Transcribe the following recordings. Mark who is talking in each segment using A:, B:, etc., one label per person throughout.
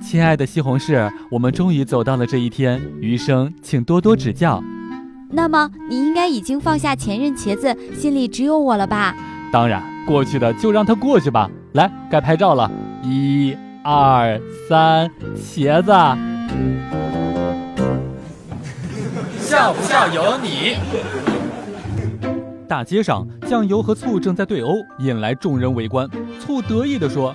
A: 亲爱的西红柿，我们终于走到了这一天，余生请多多指教。
B: 那么你应该已经放下前任茄子，心里只有我了吧？
A: 当然，过去的就让它过去吧。来，该拍照了，一、二、三，茄子，
C: 笑不笑由你。
A: 大街上，酱油和醋正在对殴，引来众人围观。醋得意地说：“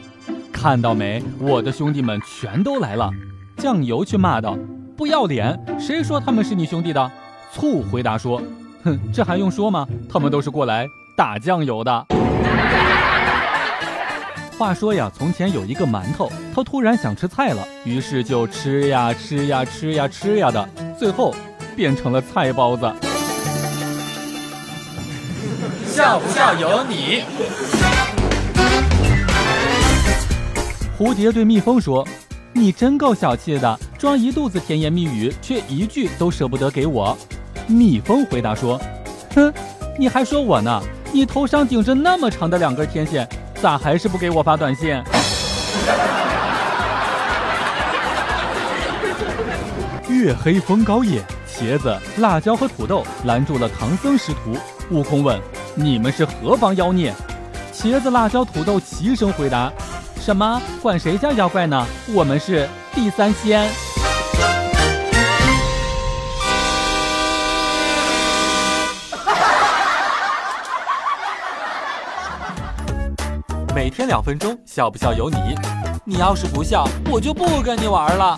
A: 看到没，我的兄弟们全都来了。”酱油却骂道：“不要脸！谁说他们是你兄弟的？”醋回答说：“哼，这还用说吗？他们都是过来打酱油的。”话说呀，从前有一个馒头，他突然想吃菜了，于是就吃呀吃呀吃呀吃呀的，最后变成了菜包子。
C: 笑不笑由你。
A: 蝴蝶对蜜蜂说：“你真够小气的，装一肚子甜言蜜语，却一句都舍不得给我。”蜜蜂回答说：“哼，你还说我呢？你头上顶着那么长的两根天线。”咋还是不给我发短信？月黑风高夜，茄子、辣椒和土豆拦住了唐僧师徒。悟空问：“你们是何方妖孽？”茄子、辣椒、土豆齐声回答：“什么？管谁叫妖怪呢？我们是地三仙。”每天两分钟，笑不笑由你。你要是不笑，我就不跟你玩了。